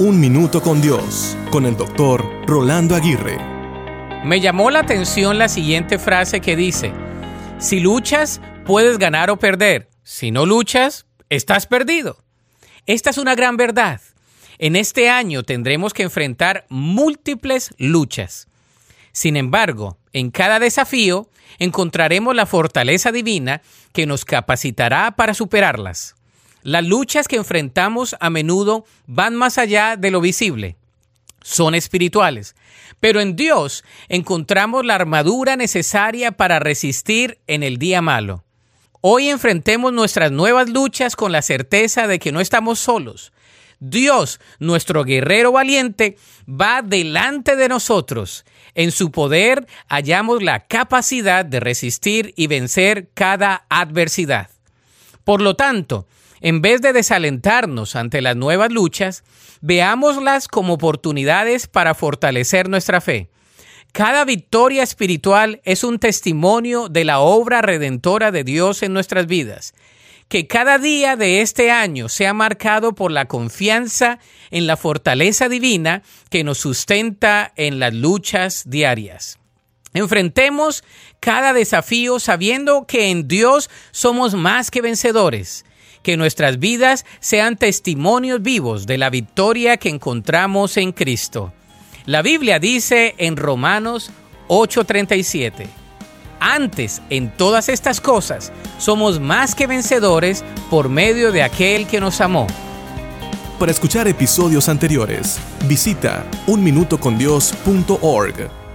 Un Minuto con Dios, con el doctor Rolando Aguirre. Me llamó la atención la siguiente frase que dice, si luchas, puedes ganar o perder. Si no luchas, estás perdido. Esta es una gran verdad. En este año tendremos que enfrentar múltiples luchas. Sin embargo, en cada desafío encontraremos la fortaleza divina que nos capacitará para superarlas. Las luchas que enfrentamos a menudo van más allá de lo visible. Son espirituales. Pero en Dios encontramos la armadura necesaria para resistir en el día malo. Hoy enfrentemos nuestras nuevas luchas con la certeza de que no estamos solos. Dios, nuestro guerrero valiente, va delante de nosotros. En su poder hallamos la capacidad de resistir y vencer cada adversidad. Por lo tanto, en vez de desalentarnos ante las nuevas luchas, veámoslas como oportunidades para fortalecer nuestra fe. Cada victoria espiritual es un testimonio de la obra redentora de Dios en nuestras vidas. Que cada día de este año sea marcado por la confianza en la fortaleza divina que nos sustenta en las luchas diarias. Enfrentemos cada desafío sabiendo que en Dios somos más que vencedores que nuestras vidas sean testimonios vivos de la victoria que encontramos en Cristo. La Biblia dice en Romanos 8:37, antes en todas estas cosas somos más que vencedores por medio de aquel que nos amó. Para escuchar episodios anteriores, visita unminutocondios.org.